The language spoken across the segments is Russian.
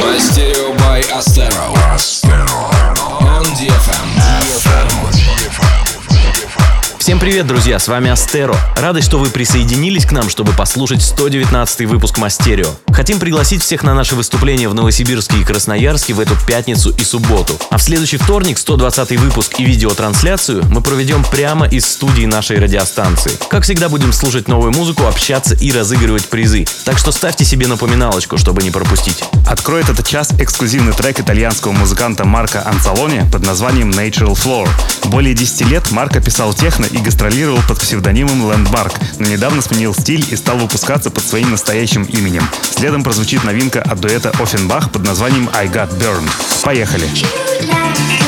Mastereo by Astero. Astero. On DFM. DFM. Всем привет, друзья, с вами Астеро. Рады, что вы присоединились к нам, чтобы послушать 119 выпуск Мастерио. Хотим пригласить всех на наше выступление в Новосибирске и Красноярске в эту пятницу и субботу. А в следующий вторник 120 выпуск и видеотрансляцию мы проведем прямо из студии нашей радиостанции. Как всегда будем слушать новую музыку, общаться и разыгрывать призы. Так что ставьте себе напоминалочку, чтобы не пропустить. Откроет этот час эксклюзивный трек итальянского музыканта Марка Анцалони под названием Natural Floor. Более 10 лет Марко писал техно и гастролировал под псевдонимом Landmark, но недавно сменил стиль и стал выпускаться под своим настоящим именем. Следом прозвучит новинка от дуэта Offenbach под названием I Got Burned. Поехали! one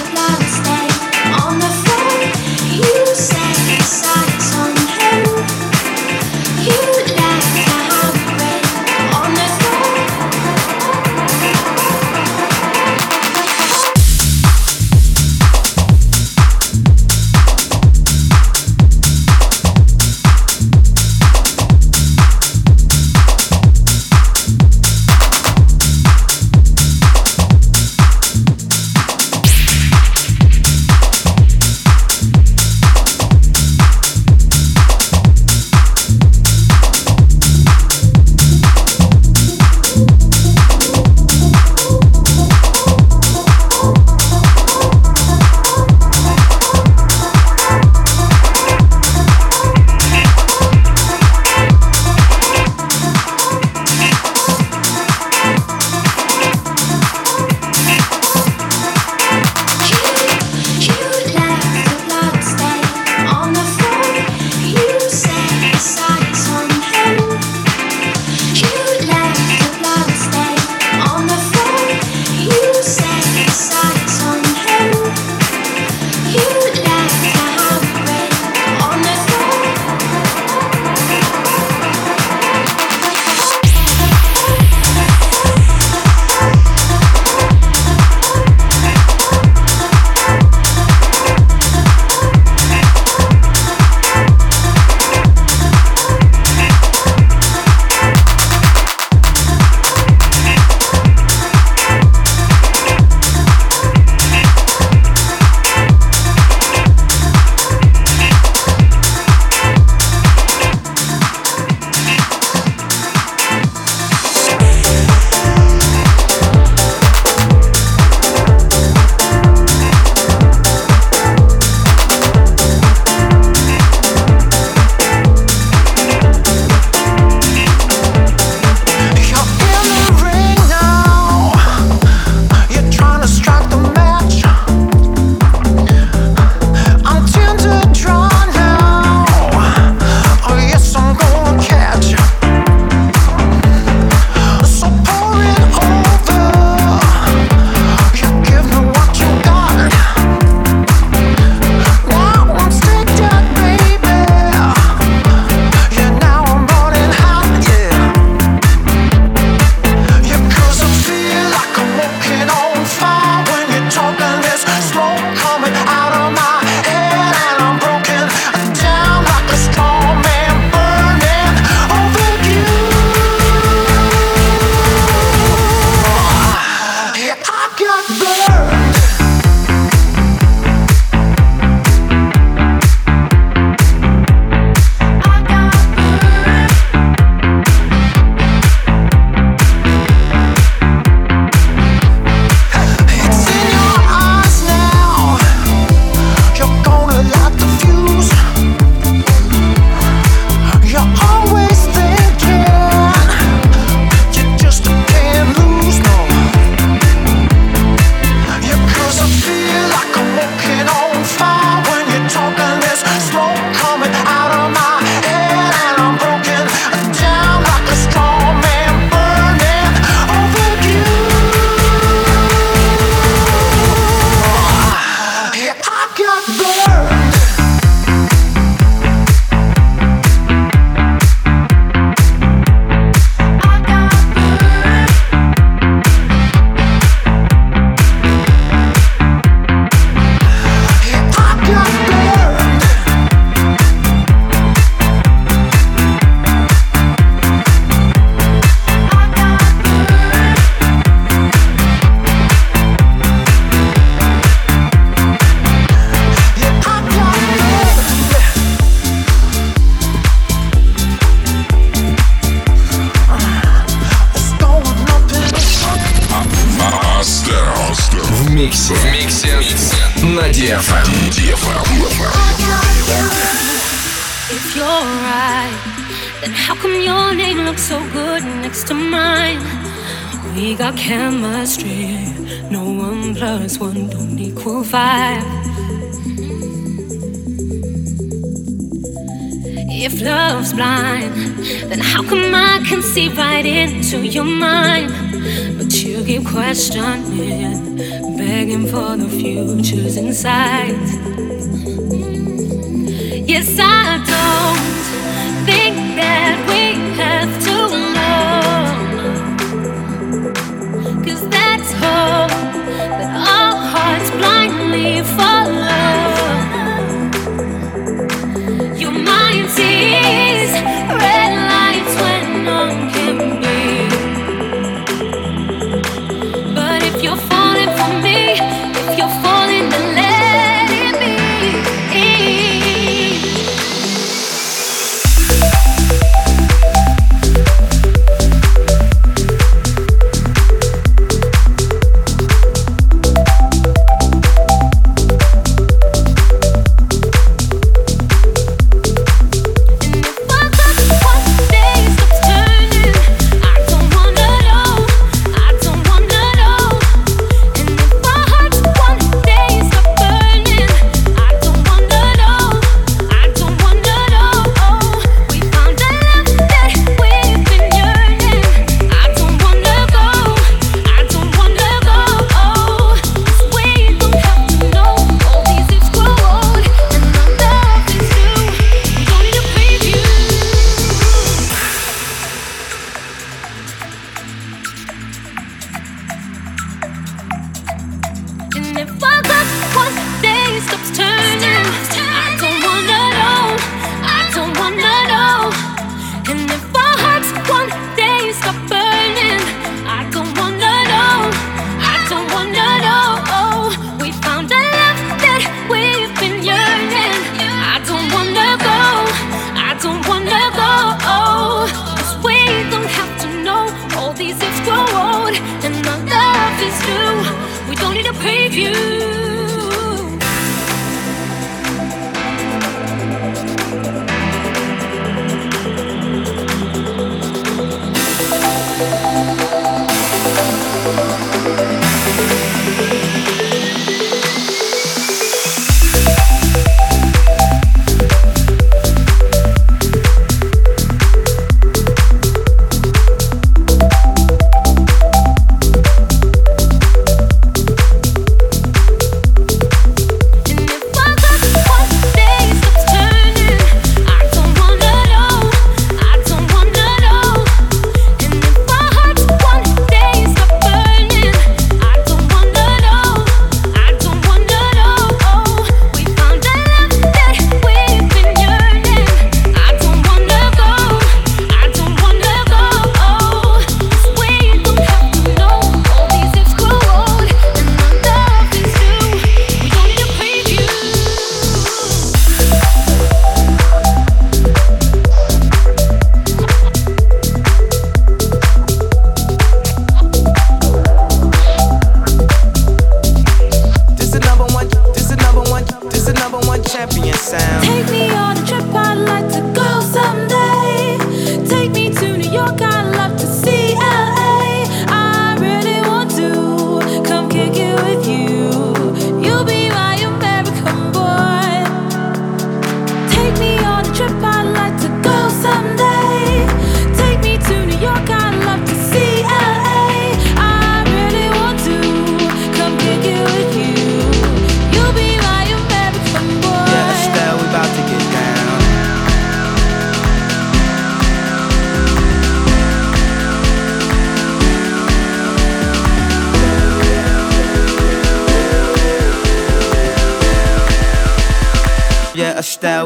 plus one don't equal five. If love's blind, then how come I can see right into your mind? But you keep questioning, begging for the futures inside. Yes, I don't think that.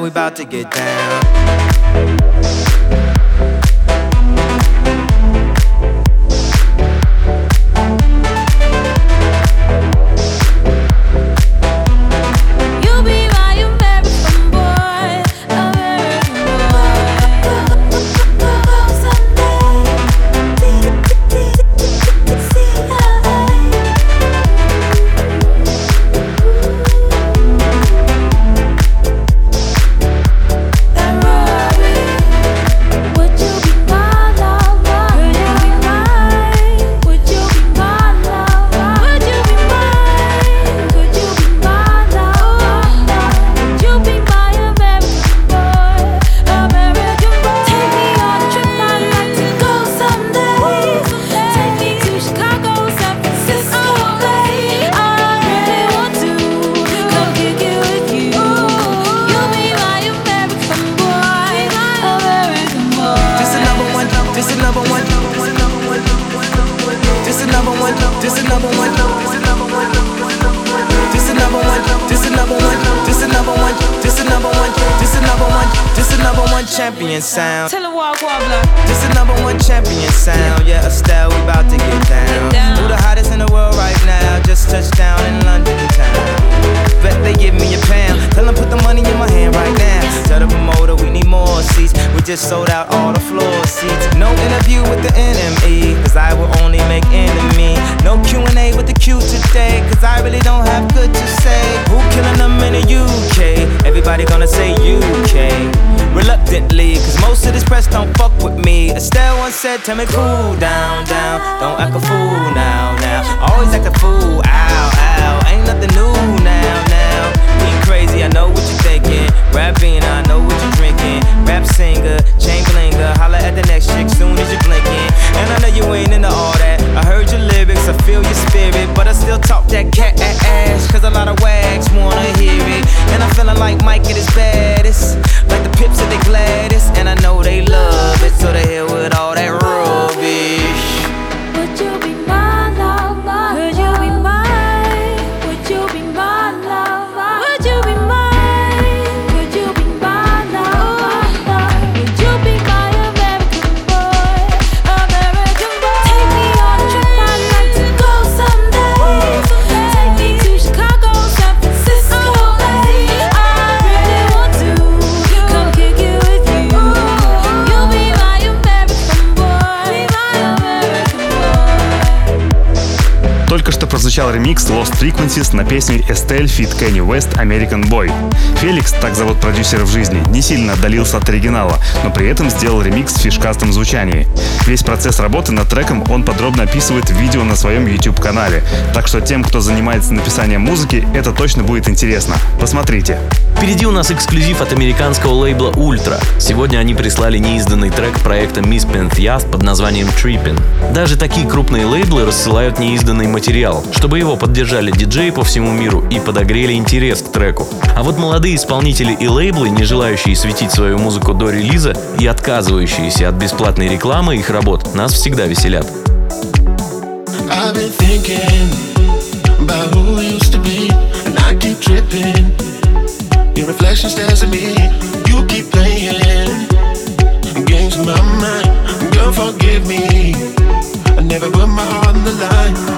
we about to get down. This the number one champion sound. Yeah, Estelle, we about to get down. down. Who the hottest in the world right now? Just touched down in London town. Bet they give me a pound. Tell them put the money in my hand right now. Tell the promoter we need more seats. We just sold out all the floor seats. No interview with the NME, cause I will only make enemy. No Q&A with the Q today, cause I really don't have good to say. Who killing them in the UK? Everybody gonna say UK. Reluctantly, cause most of this press don't fuck with me. Estelle once said, tell me cool down, down. Don't act a fool now, now. Always act a fool, ow, ow. Ain't nothing new now, now. Be crazy, I know what you're thinking. Rapping, I know what you're drinking. Rap singer, chain blinger. Holla at the next chick soon as you're blinking. And I know you ain't into all that. I heard your lyrics, I feel your spirit. But I still talk that cat ass. Cause a lot of wags wanna hear it. And I'm feeling like Mike at his baddest. Like the pips at the gladdest. And I know they love it. So they here with all that rubbish. Прозвучал ремикс Lost Frequencies на песню Estelle Fit Kanye West American Boy. Феликс, так зовут продюсера в жизни, не сильно отдалился от оригинала, но при этом сделал ремикс в фишкастом звучании. Весь процесс работы над треком он подробно описывает в видео на своем YouTube-канале, так что тем, кто занимается написанием музыки, это точно будет интересно. Посмотрите. Впереди у нас эксклюзив от американского лейбла Ultra. Сегодня они прислали неизданный трек проекта Miss Yacht под названием Trippin. Даже такие крупные лейблы рассылают неизданный материал, чтобы его поддержали диджеи по всему миру и подогрели интерес к треку. А вот молодые исполнители и лейблы, не желающие светить свою музыку до релиза и отказывающиеся от бесплатной рекламы их работ, нас всегда веселят. Never put my heart on the line.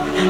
Yeah.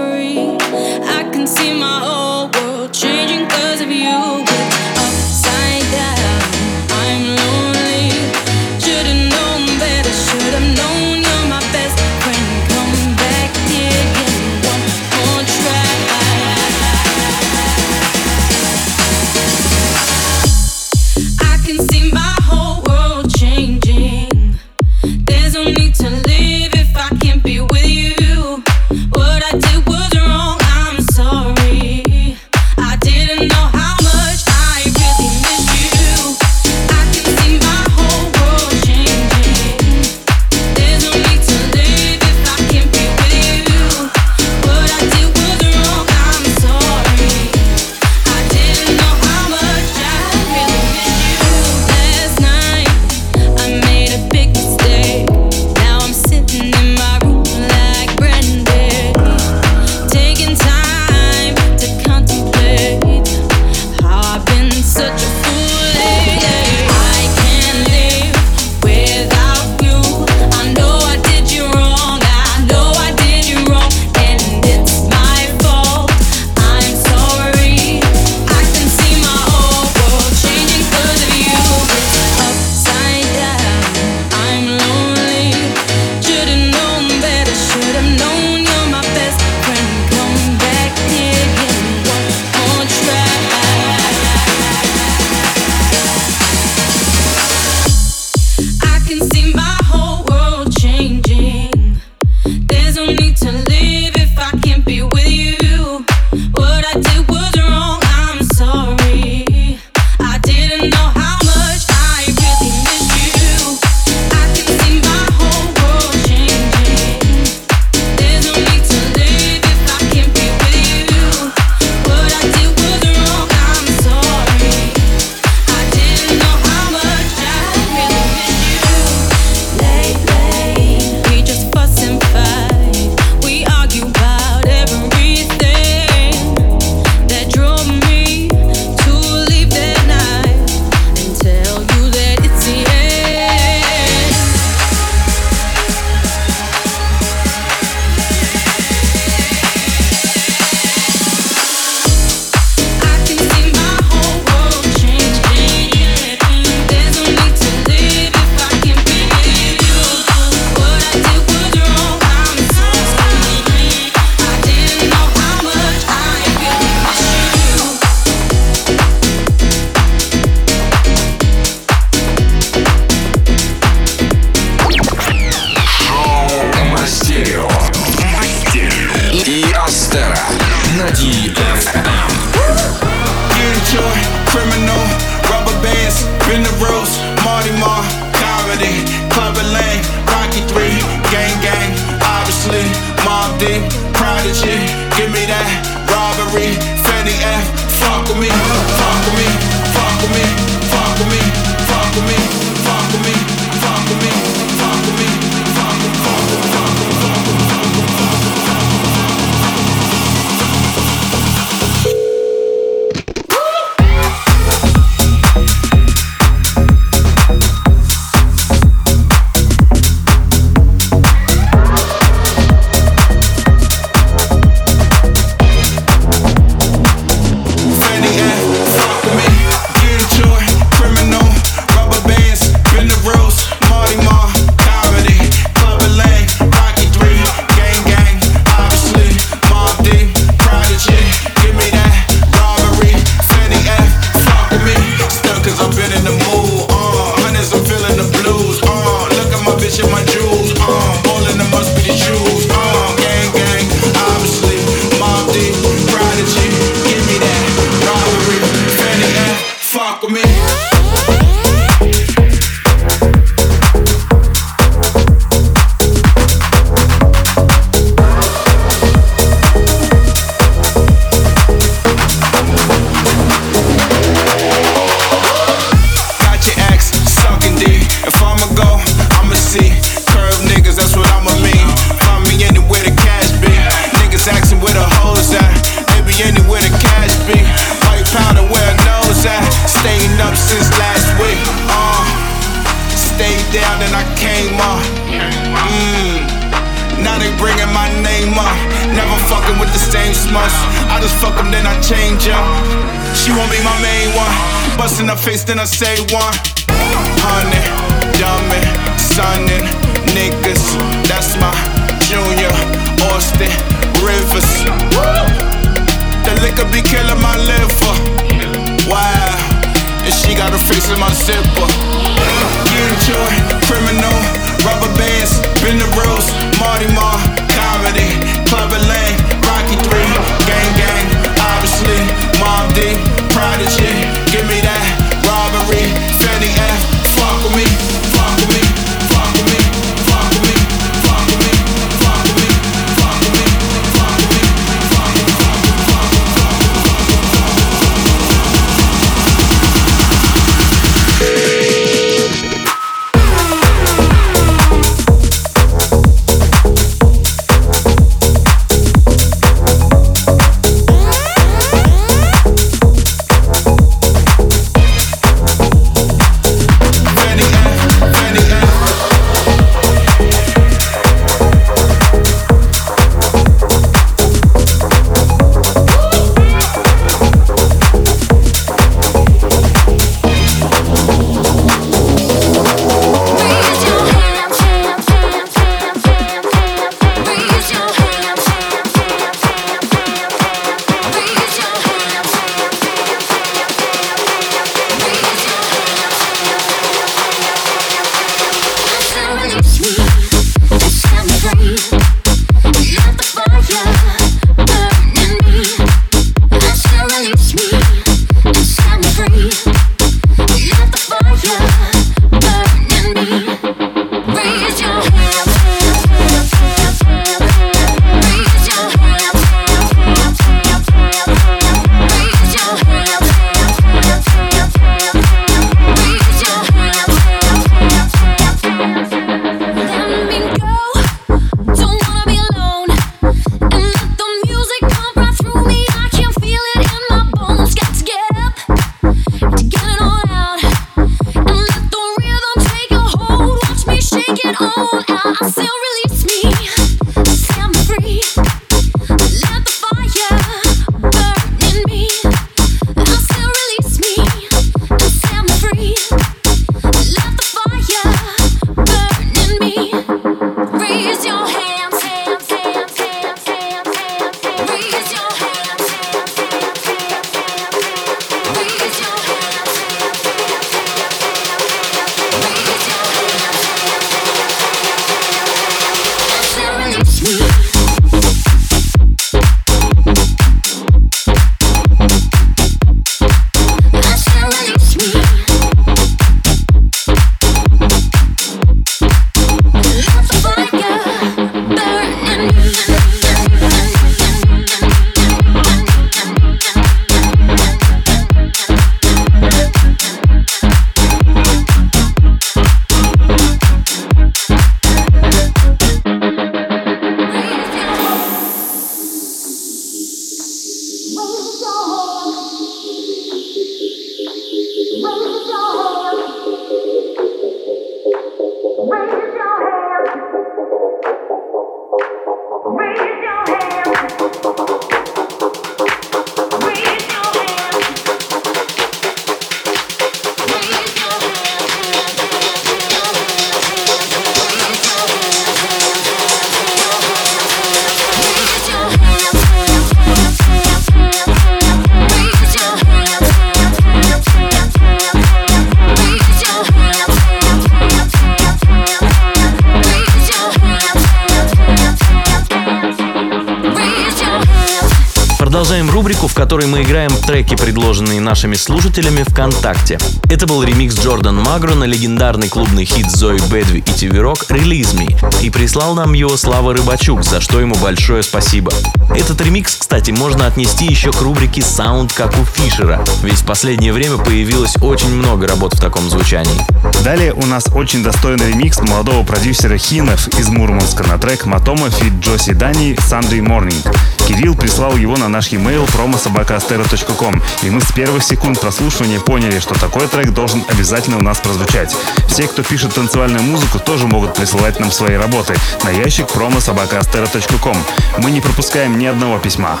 предложенный нашими слушателями ВКонтакте. Это был ремикс Jordan Magro на легендарный клубный хит Zoë Badwi и TV Rock «Release Me» и прислал нам его Слава Рыбачук, за что ему большое спасибо. Этот ремикс, кстати, можно отнести еще к рубрике «Саунд как у Фишера», ведь в последнее время появилось очень много работ в таком звучании. Далее у нас очень достойный ремикс молодого продюсера Хинов из Мурманска на трек Matoma feat Josie Dunne «Sunday Morning». Кирилл прислал его на наш e-mail promosobakaastero.com, и мы с первых секунд прослушивания поняли, что такой трек должен обязательно у нас прозвучать. Все, кто пишет танцевальную музыку, тоже могут присылать нам свои работы на ящик promosobakaastero.com. Мы не пропускаем ни одного письма.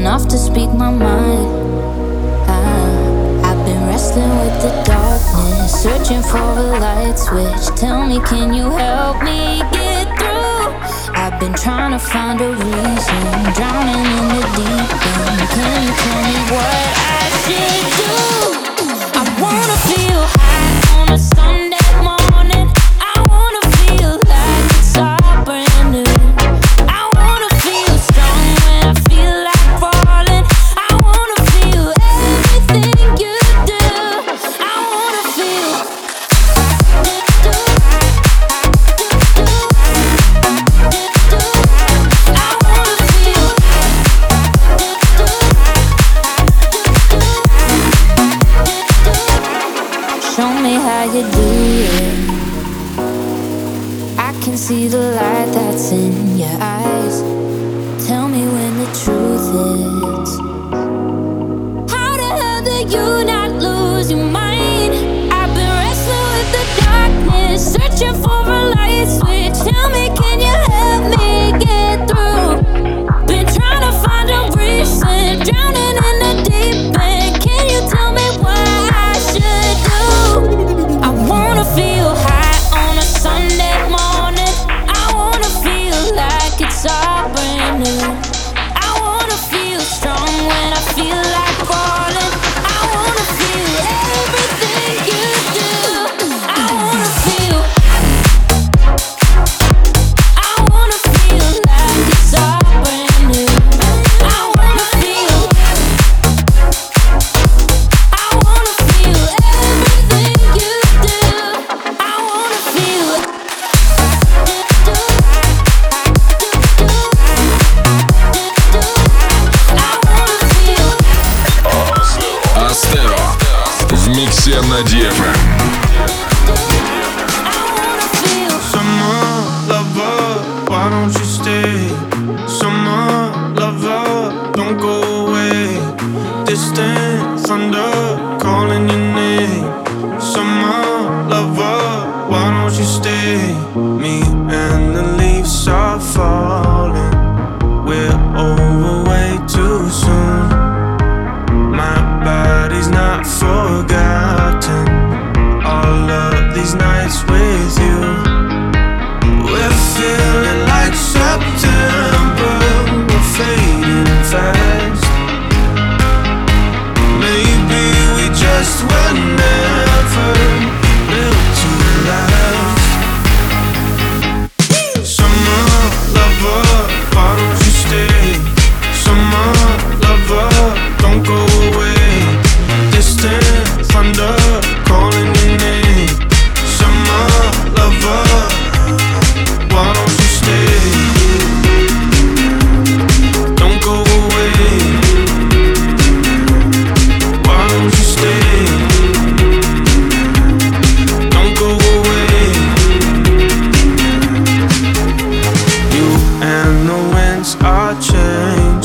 Enough to speak my mind. wrestling with the darkness, searching for a light switch. Tell me, can you help me get through? I've been trying to find a reason, drowning in the deep end. Can you tell me what I should do? I wanna feel high on a Sunday.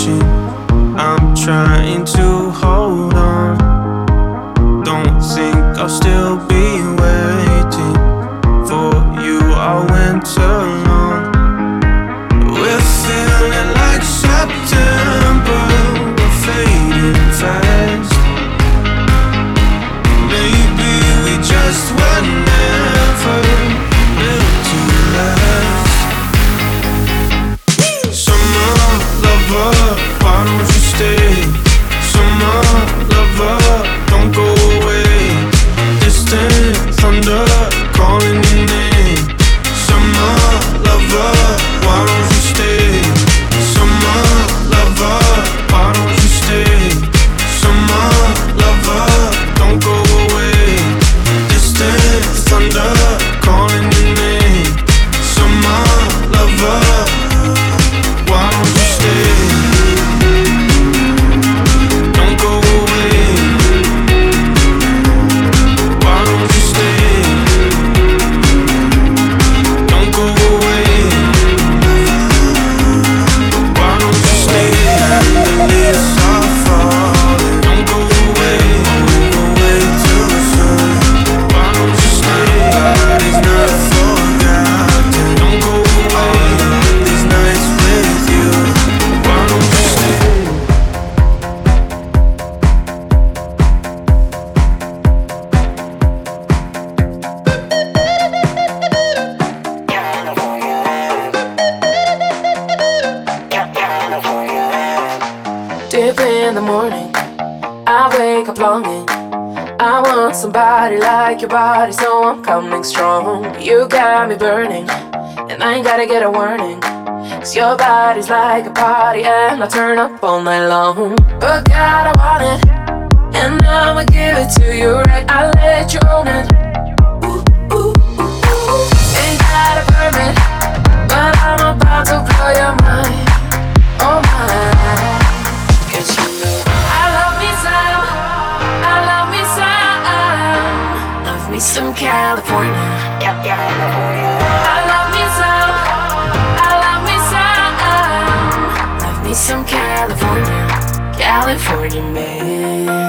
I'm trying to so I'm coming strong. You got me burning, and I ain't gotta get a warning. Cause your body's like a party, and I turn up all night long. But God, I want it, and I'ma give it to you right. I let you own it. Ain't got a permit, but I'm about to blow your mind. Oh my. Me some California. I love me some, I love me some. Love me some California, California man.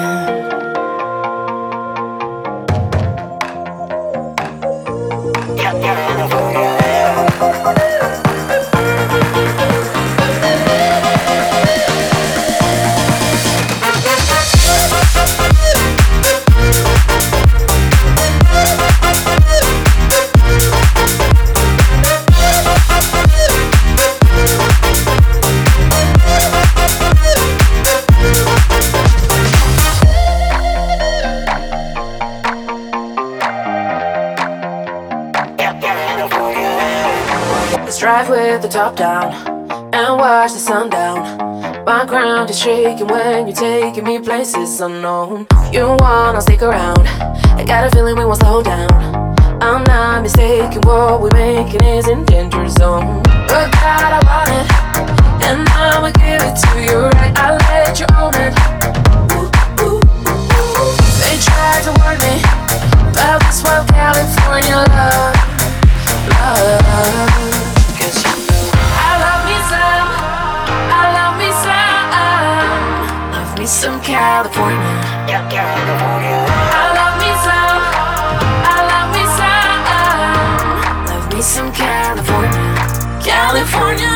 With the top down and watch the sun down. My ground is shaking when you're taking me places unknown. You wanna stick around? I got a feeling we won't slow down. I'm not mistaken, what we're making is in danger zone. But God, I want it, and I'ma give it to you right. I let you own it. They tried to warn me about this wild California love love. Cause me some California. I love me some, I love me some. Love me some California. California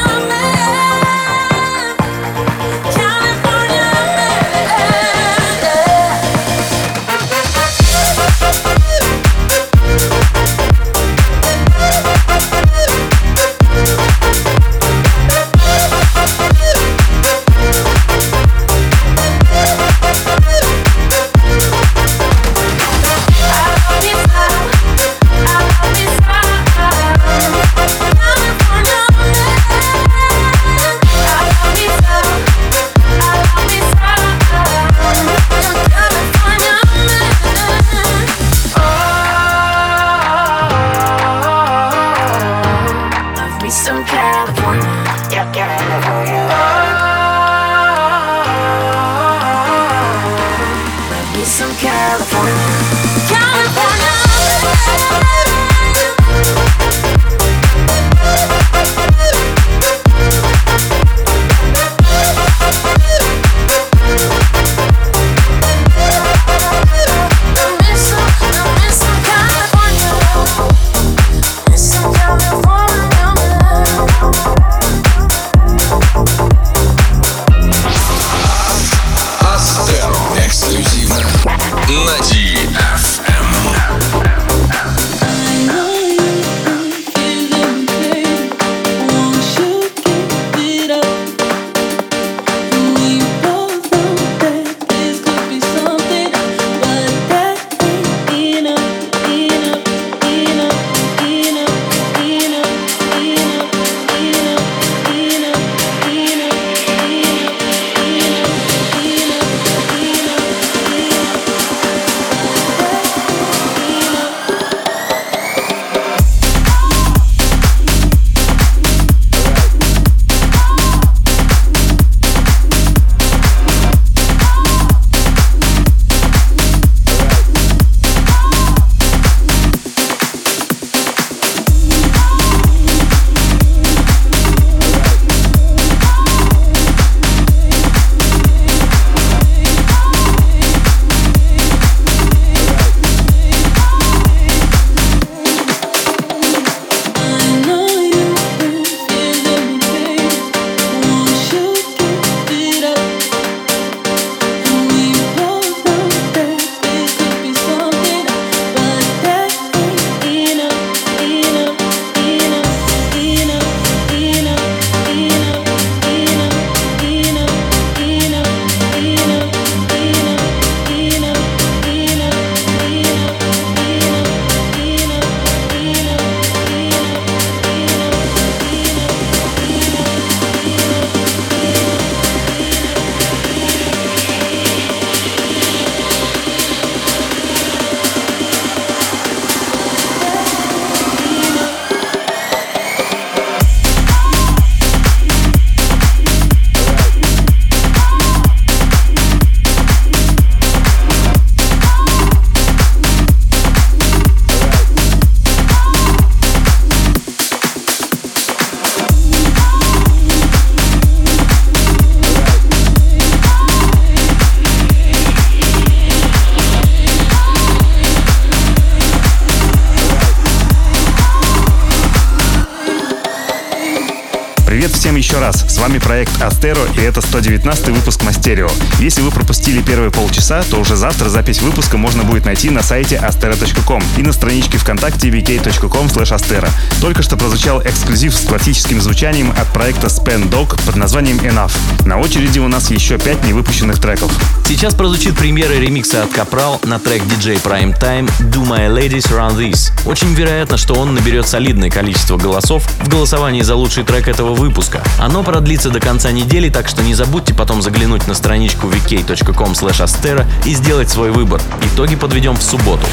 Привет всем еще раз. С вами проект Астеро и это 119 выпуск Мастерио. Если вы пропустили первые полчаса, то уже завтра запись выпуска можно будет найти на сайте astero.com и на страничке ВКонтакте vk.com astero. Только что прозвучал эксклюзив с классическим звучанием от проекта Span Dog под названием Enough. На очереди у нас еще пять невыпущенных треков. Сейчас прозвучит премьера ремикса от Капрал на трек DJ Prime Time Do My Ladies Run This. Очень вероятно, что он наберет солидное количество голосов в голосовании за лучший трек этого выпуска. Оно продлится до конца недели, так что не забудьте потом заглянуть на страничку vk.com astera и сделать свой выбор. Итоги подведем в субботу.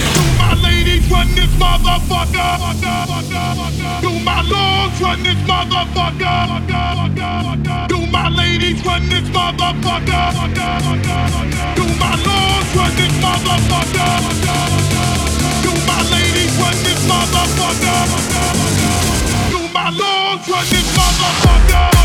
motherfucker. Do my lords run this motherfucker. Do my lords run this motherfucker.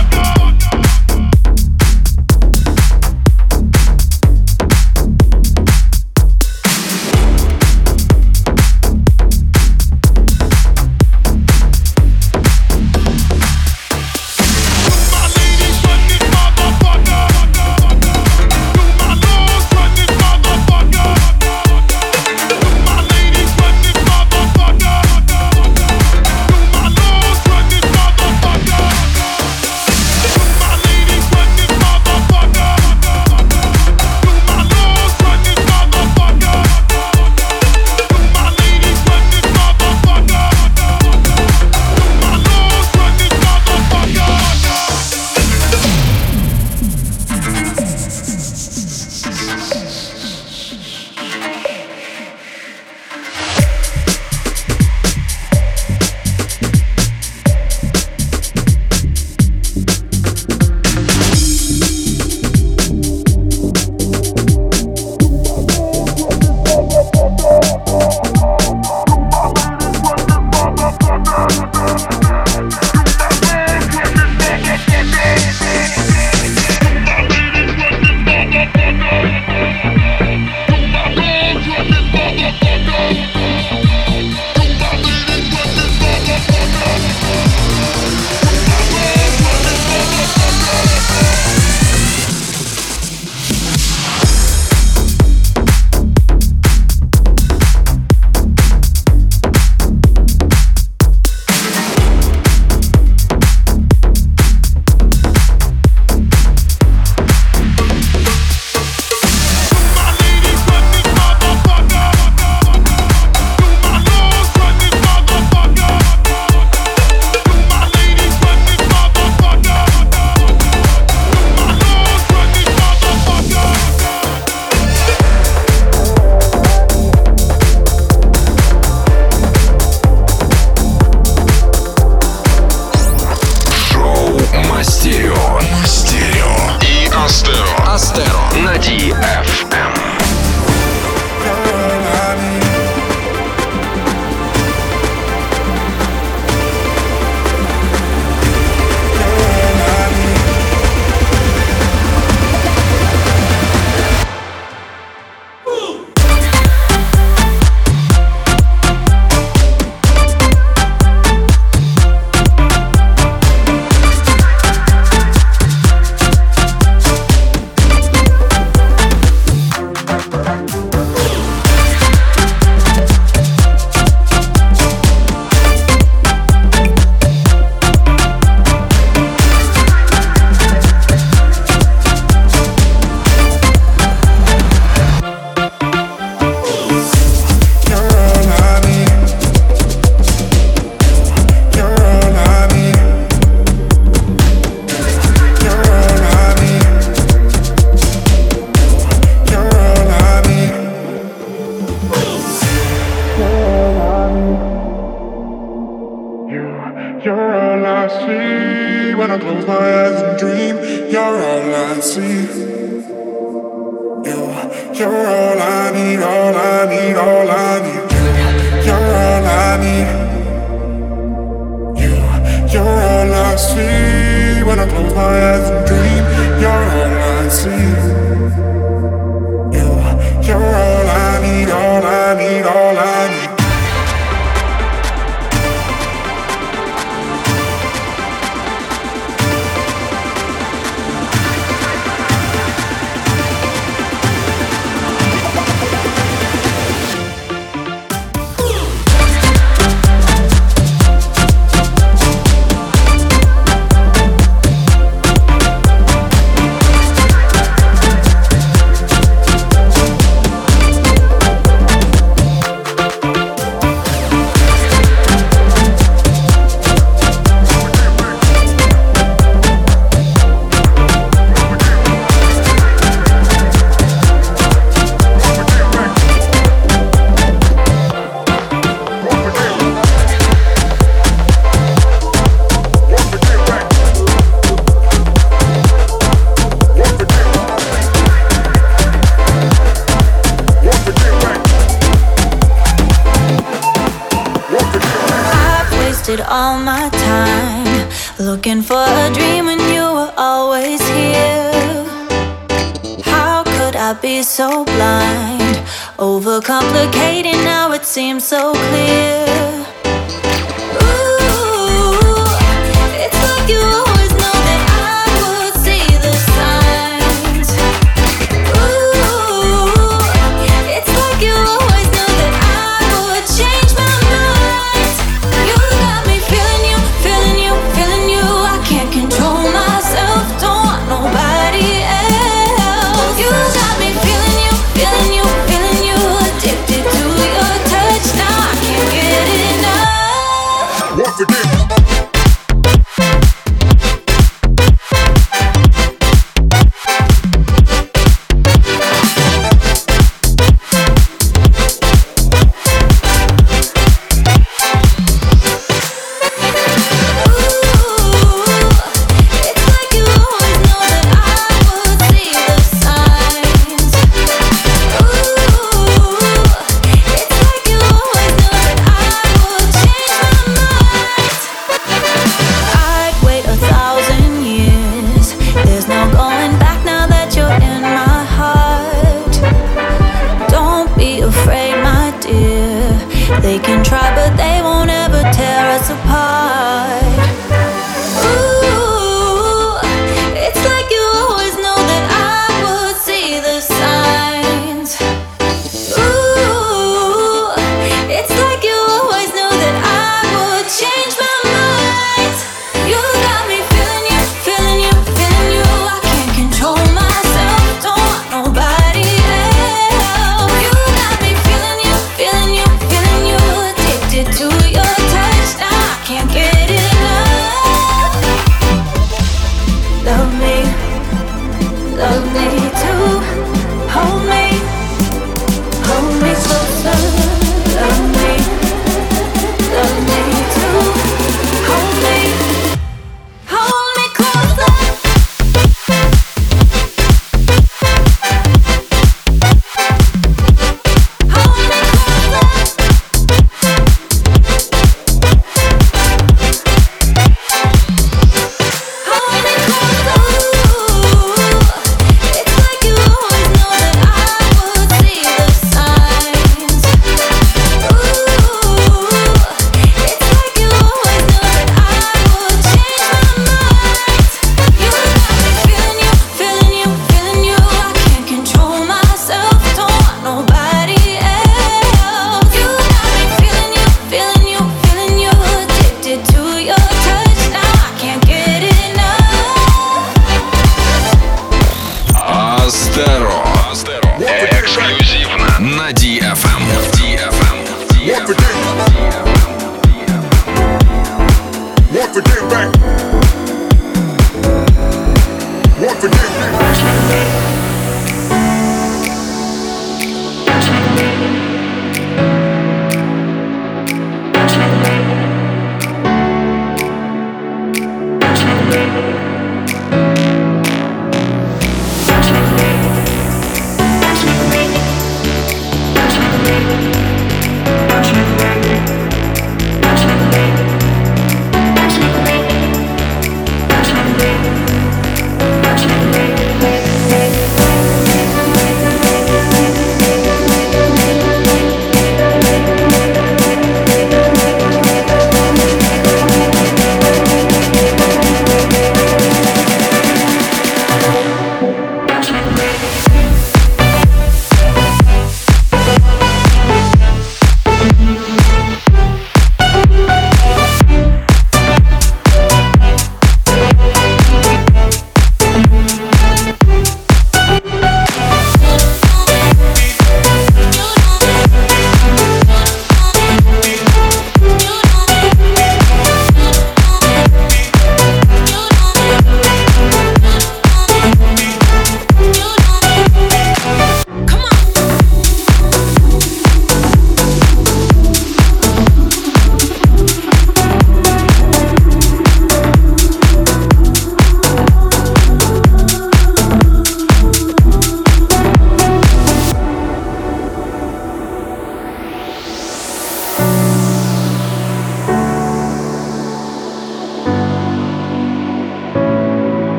right.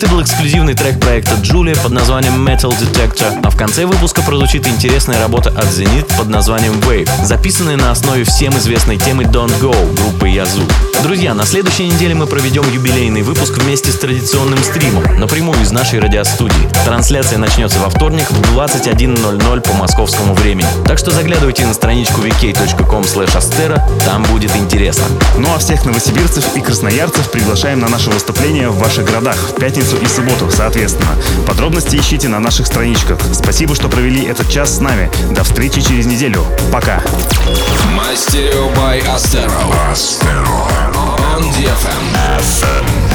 Это был эксклюзивный трек проекта Джулия под названием Metal Detector, а в конце выпуска прозвучит интересная работа от Zenith под названием Wave, записанная на основе всем известной темы Don't Go группы Yazoo. Друзья, на следующей неделе мы проведем юбилейный выпуск вместе с традиционным стримом, напрямую из нашей радиостудии. Трансляция начнется во вторник в 21.00 по московскому времени. Так что заглядывайте на страничку vk.com astera, там будет интересно. Ну а всех новосибирцев и красноярцев приглашаем на наше выступление в ваших городах в пятницу пятницу и субботу, соответственно. Подробности ищите на наших страничках. Спасибо, что провели этот час с нами. До встречи через неделю. Пока. Мастерио by Astero. Astero. On DFM. FM.